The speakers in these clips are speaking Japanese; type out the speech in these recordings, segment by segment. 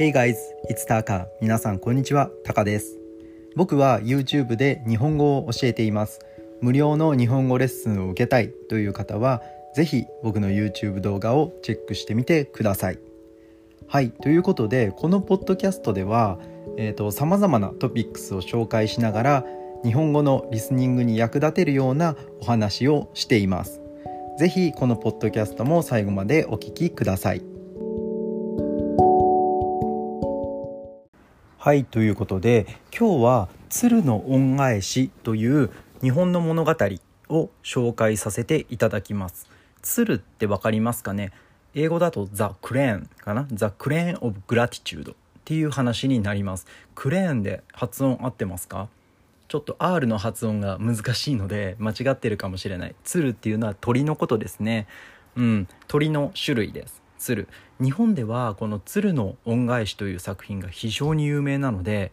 Hey guys, it's Taka. 皆さんこんにちは、タカです。僕は YouTube で日本語を教えています。無料の日本語レッスンを受けたいという方は、ぜひ僕の YouTube 動画をチェックしてみてください。はい、ということで、このポッドキャストでは、えーと、様々なトピックスを紹介しながら、日本語のリスニングに役立てるようなお話をしています。ぜひこのポッドキャストも最後までお聞きください。はいということで今日は「鶴の恩返し」という日本の物語を紹介させていただきます。鶴って分かりますかね？英語だと「ザ・クレーン」かな「ザ・クレーン・オブ・グラティチュード」っていう話になります。クレーンで発音合ってますか？ちょっと R の発音が難しいので間違ってるかもしれない。鶴っていうのは鳥のことですね。うん、鳥の種類です。鶴。日本ではこの「鶴の恩返し」という作品が非常に有名なので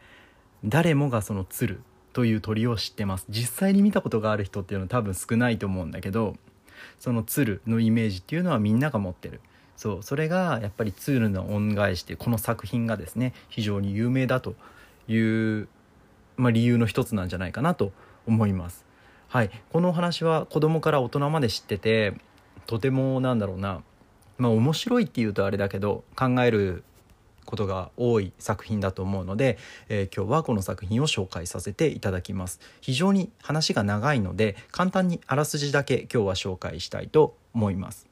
誰もがその鶴という鳥を知ってます。実際に見たことがある人っていうのは多分少ないと思うんだけどその鶴のイメージっていうのはみんなが持ってる。そうそれがやっぱり「鶴の恩返し」ってこの作品がですね非常に有名だという、まあ、理由の一つなんじゃないかなと思います。はい、このお話は子供から大人まで知っててとてもなんだろうなまあ面白いっていうとあれだけど考えることが多い作品だと思うので、えー、今日はこの作品を紹介させていただきます。非常に話が長いので簡単にあらすじだけ今日は紹介したいと思います。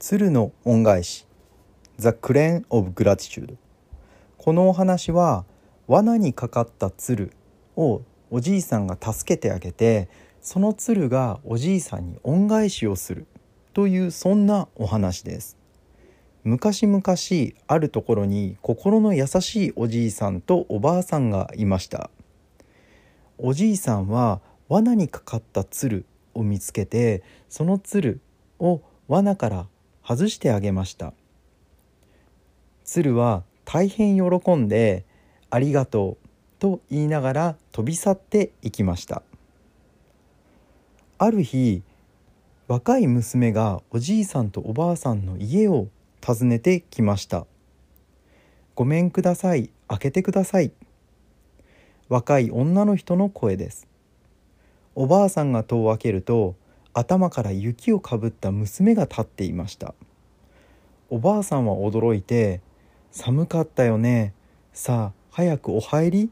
鶴の恩返し。The Crane of Gratitude このお話は罠にかかった鶴をおじいさんが助けてあげてその鶴がおじいさんに恩返しをするというそんなお話です。昔々あるところに心の優しいおじいさんとおばあさんがいました。おじいさんは罠にかかった鶴を見つけてその鶴を罠から外してあげました。鶴は大変喜んでありがとうと言いながら飛び去っていきました。ある日若い娘がおじいさんとおばあさんの家を訪ねてきました。ごめんください開けてください。若い女の人の声です。おばあさんが戸を開けると頭から雪をかぶった娘が立っていました。おばあさんは驚いて「寒かったよね。さあ早くお入り？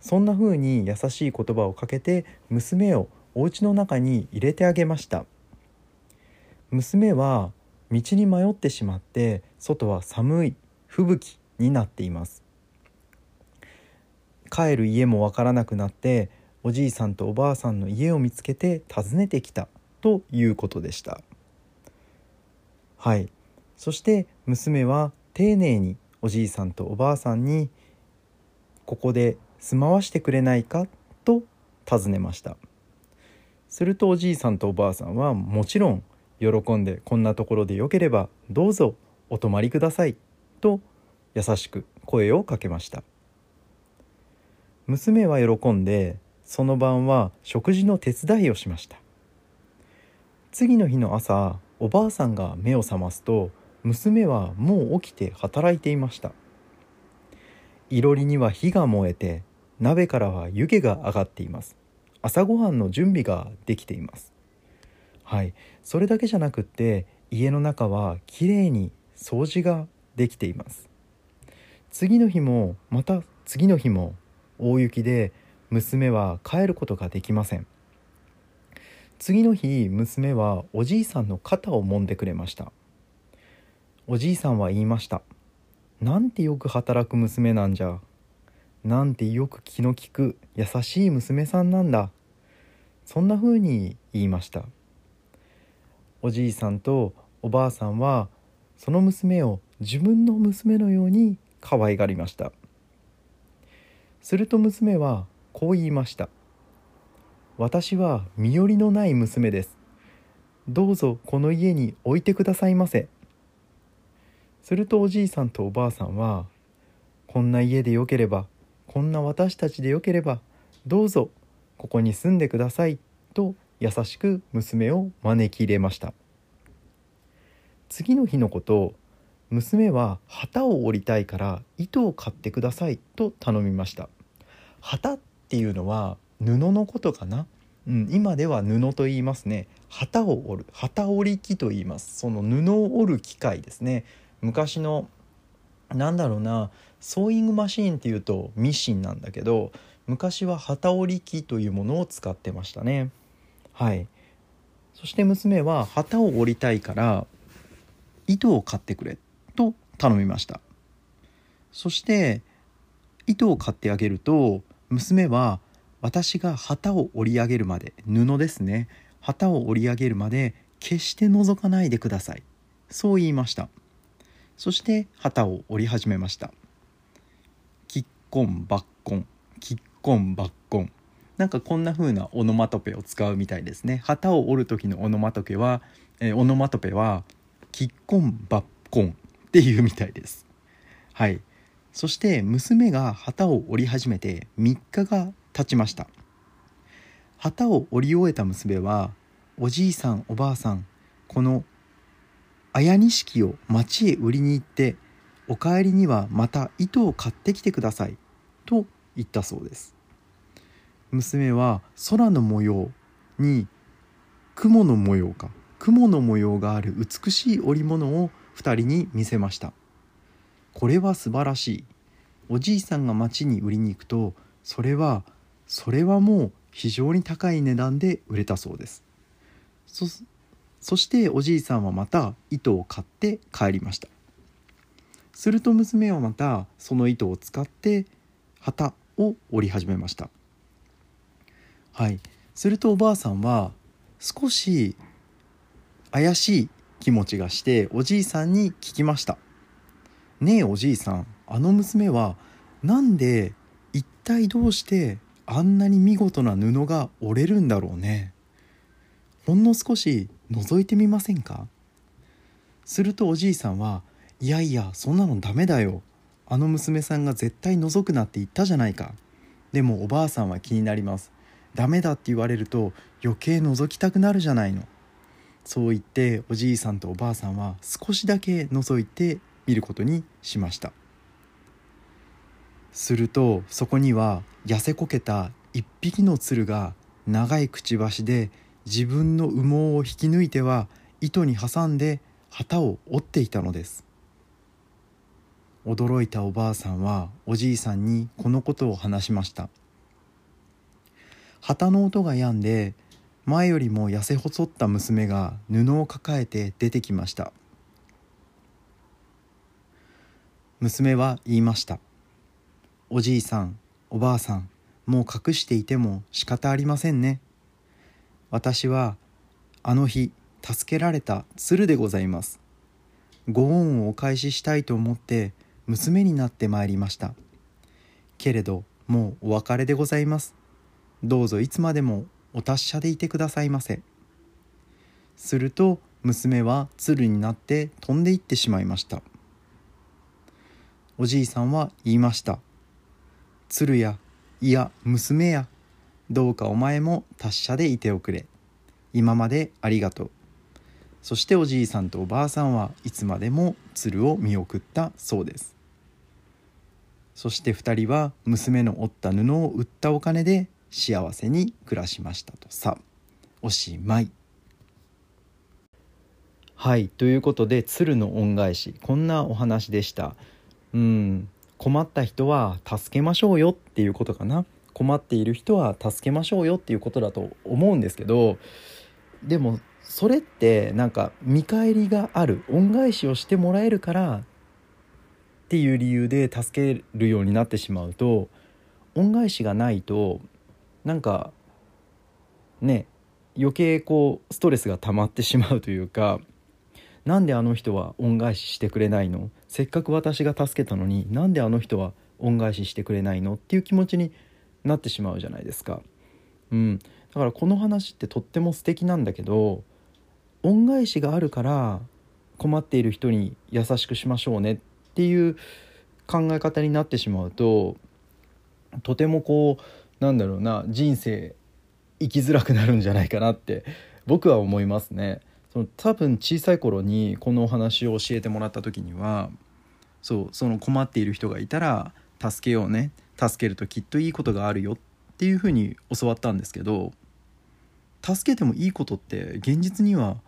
そんな風に優しい言葉をかけて娘をお家の中に入れてあげました。娘は道に迷ってしまって外は寒い吹雪になっています。帰る家もわからなくなっておじいさんとおばあさんの家を見つけて訪ねてきたということでした。はい。そして娘は丁寧におじいさんとおばあさんにここで住まわしてくれないか？と尋ねました。するとおじいさんとおばあさんはもちろん喜んでこんなところでよければどうぞお泊まりください。と優しく声をかけました。娘は喜んでその晩は食事の手伝いをしました。次の日の朝おばあさんが目を覚ますと娘はもう起きて働いていました。いろりには火が燃えて鍋からは湯気が上がっています。朝ごはんの準備ができています。はい。それだけじゃなくって家の中はきれいに掃除ができています。次の日もまた次の日も大雪で娘は帰ることができません。次の日娘はおじいさんの肩を揉んでくれました。おじいさんは言いました「なんてよく働く娘なんじゃ。なんてよく気の利く優しい娘さんなんだ。そんな風に言いました。おじいさんとおばあさんはその娘を自分の娘のように可愛がりました。すると娘はこう言いました。私は身寄りのない娘です。どうぞこの家に置いてくださいませ。するとおじいさんとおばあさんは「こんな家でよければこんな私たちでよければどうぞここに住んでください」と優しく娘を招き入れました。次の日のこと娘は旗を折りたいから糸を買ってくださいと頼みました。旗っていうのは布のことかな、うん、今では布と言いますね。旗を折る旗折り機と言います。その布を折る機械ですね。昔のなんだろうなソーイングマシーンっていうとミシンなんだけど昔は旗織り機というものを使ってましたね。はい。そして娘は旗を折りたいから糸を買ってくれと頼みました。そして糸を買ってあげると娘は私が旗を折り上げるまで布ですね。旗を折り上げるまで決して覗かないでください。そう言いました。そして旗を折り始めました。キッコンバッコン。キッコンバッコン。なんかこんな風なオノマトペを使うみたいですね。旗を折る時のオノマトペは、えー、オノマトペはキッコンバッコンっていうみたいです。はい。そして娘が旗を折り始めて3日が経ちました。旗を折り終えた娘はおじいさんおばあさんこの綾錦を町へ売りに行ってお帰りにはまた糸を買ってきてくださいと言ったそうです。娘は空の模様に雲の模様か雲の模様がある美しい織物を2人に見せました。これは素晴らしい。おじいさんが町に売りに行くとそれはそれはもう非常に高い値段で売れたそうですそしておじいさんはまた糸を買って帰りました。すると娘はまたその糸を使って旗を折り始めました。はい。するとおばあさんは少し怪しい気持ちがしておじいさんに聞きました「ねえおじいさんあの娘はなんで一体どうしてあんなに見事な布が折れるんだろうね。ほんの少し覗いてみませんか？するとおじいさんはいやいやそんなのダメだよ。あの娘さんが絶対覗くなって言ったじゃないか。でもおばあさんは気になります。ダメだって言われると余計覗きたくなるじゃないの。そう言っておじいさんとおばあさんは少しだけ覗いてみることにしました。するとそこには痩せこけた一匹の鶴が長いくちばしで自分の羽毛を引き抜いては糸に挟んで旗を折っていたのです。驚いたおばあさんはおじいさんにこのことを話しました。旗の音が止んで前よりも痩せ細った娘が布を抱えて出てきました。娘は言いました。おじいさんおばあさんもう隠していても仕方ありませんね。私はあの日助けられた鶴でございます。ご恩をお返ししたいと思って娘になってまいりました。けれどもうお別れでございます。どうぞいつまでもお達者でいてくださいませ。すると娘は鶴になって飛んでいってしまいました。おじいさんは言いました。鶴やいや娘やどうかお前も達者でいておくれ。今までありがとう。そしておじいさんとおばあさんはいつまでも鶴を見送ったそうです。そして2人は娘の折った布を売ったお金で幸せに暮らしましたとさ。おしまい。はいということで鶴の恩返し。こんなお話でした。うん困った人は助けましょうよっていうことかな。困っている人は助けましょうよっていうことだと思うんですけどでもそれってなんか見返りがある恩返しをしてもらえるからっていう理由で助けるようになってしまうと恩返しがないとなんかね余計こうストレスが溜まってしまうというかなんであの人は恩返ししてくれないの？せっかく私が助けたのになんであの人は恩返ししてくれないの？っていう気持ちになってしまうじゃないですか。うん、だからこの話ってとっても素敵なんだけど恩返しがあるから困っている人に優しくしましょうねっていう考え方になってしまうととてもこうなんだろうな人生生きづらくなるんじゃないかなって僕は思いますね。その多分小さい頃にこのお話を教えてもらった時にはそうその困っている人がいたら助けようね助けるときっといいことがあるよっていうふうに教わったんですけど助けてもいいことって現実には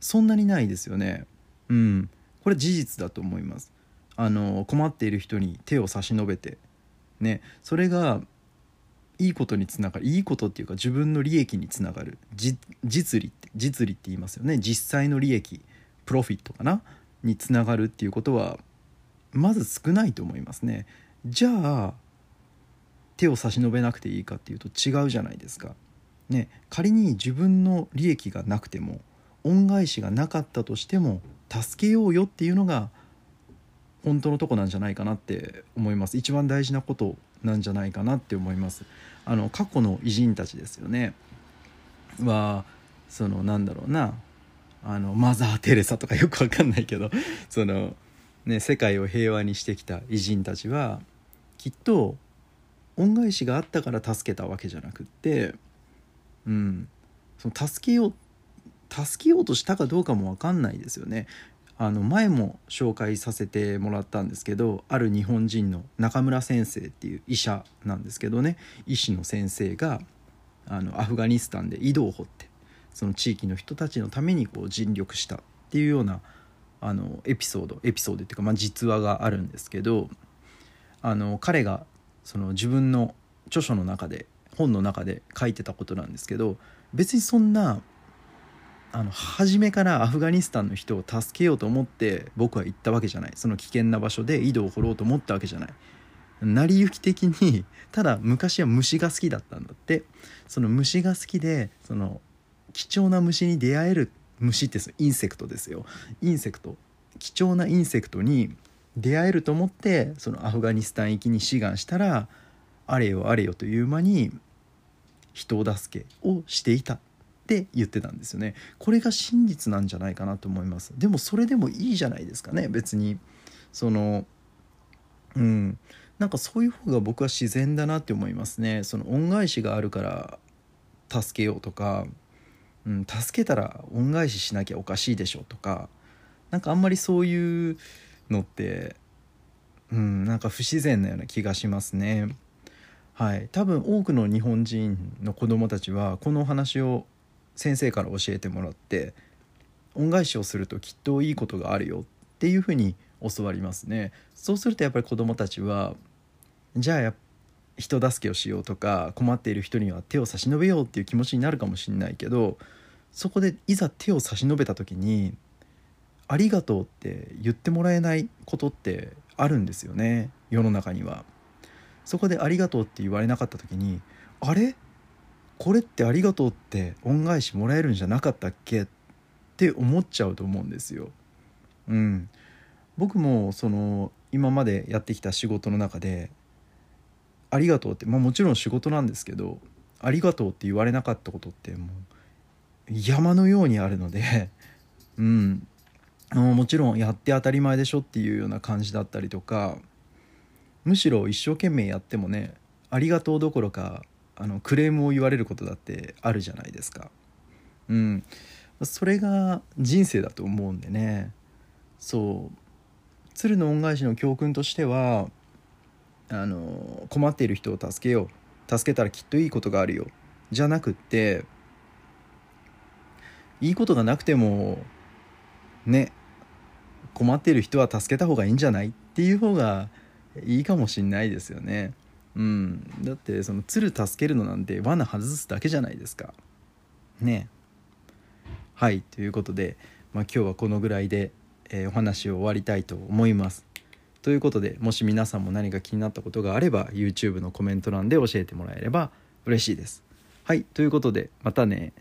そんなにないですよね。うん、これ事実だと思います。あの困っている人に手を差し伸べてね。それがいいことにつながる。いいことっていうか自分の利益につながる。実利って実利って言いますよね。実際の利益プロフィットかな？につながるっていうことはまず少ないと思いますね。じゃあ手を差し伸べなくていいかっていうと違うじゃないですか。ね、仮に自分の利益がなくても恩返しがなかったとしても助けようよっていうのが本当のとこなんじゃないかなって思います。一番大事なことなんじゃないかなって思います。あの過去の偉人たちですよね。はそのなんだろうな。あのマザー・テレサとかよくわかんないけどそのね世界を平和にしてきた偉人たちはきっと恩返しがあったから助けたわけじゃなくってうんその助けよう助けようとしたかどうかも分かんないですよね。あの前も紹介させてもらったんですけどある日本人の中村先生っていう医者なんですけどね医師の先生があのアフガニスタンで井戸を掘ってその地域の人たちのためにこう尽力したっていうようなあのエピソードエピソードっていうか、まあ、実話があるんですけどあの彼がその自分の著書の中で本の中で書いてたことなんですけど別にそんなあの初めからアフガニスタンの人を助けようと思って僕は行ったわけじゃない。その危険な場所で井戸を掘ろうと思ったわけじゃない。成り行き的にただ昔は虫が好きだったんだって。その虫が好きでその貴重な虫に出会える虫って insect ですよ。 insect。貴重な insect に出会えると思ってそのアフガニスタン行きに志願したらあれよあれよという間に人を助けをしていたって言ってたんですよね。これが真実なんじゃないかなと思います。でもそれでもいいじゃないですかね。別にそのうん。なんかそういう方が僕は自然だなって思いますね。その恩返しがあるから助けようとか、うん、助けたら恩返ししなきゃおかしいでしょとかなんかあんまりそういうのってうんなんか不自然なような気がしますね。はい、多分多くの日本人の子どもたちはこのお話を先生から教えてもらって恩返しをするときっといいことがあるよっていうふうに教わりますね。そうするとやっぱり子どもたちはじゃあや人助けをしようとか困っている人には手を差し伸べようっていう気持ちになるかもしれないけどそこでいざ手を差し伸べた時にありがとうって言ってもらえないことってあるんですよね。世の中には。そこでありがとうって言われなかった時にあれ？これってありがとうって恩返しもらえるんじゃなかったっけ？って思っちゃうと思うんですよ。うん、僕もその今までやってきた仕事の中でありがとうって、まあ、もちろん仕事なんですけどありがとうって言われなかったことってもう山のようにあるので、うん、もちろんやって当たり前でしょっていうような感じだったりとかむしろ一生懸命やってもねありがとうどころかあのクレームを言われることだってあるじゃないですか。うん、それが人生だと思うんでね。そう。鶴の恩返しの教訓としてはあの困っている人を助けよう。助けたらきっといいことがあるよ。じゃなくっていいことがなくてもね困っている人は助けた方がいいんじゃないっていう方がいいかもしんないですよね。うん、だってその鶴助けるのなんて罠外すだけじゃないですか。ねはいということで、まあ、今日はこのぐらいで、えー、お話を終わりたいと思います。ということでもし皆さんも何か気になったことがあれば YouTube のコメント欄で教えてもらえれば嬉しいです。はいということでまたね。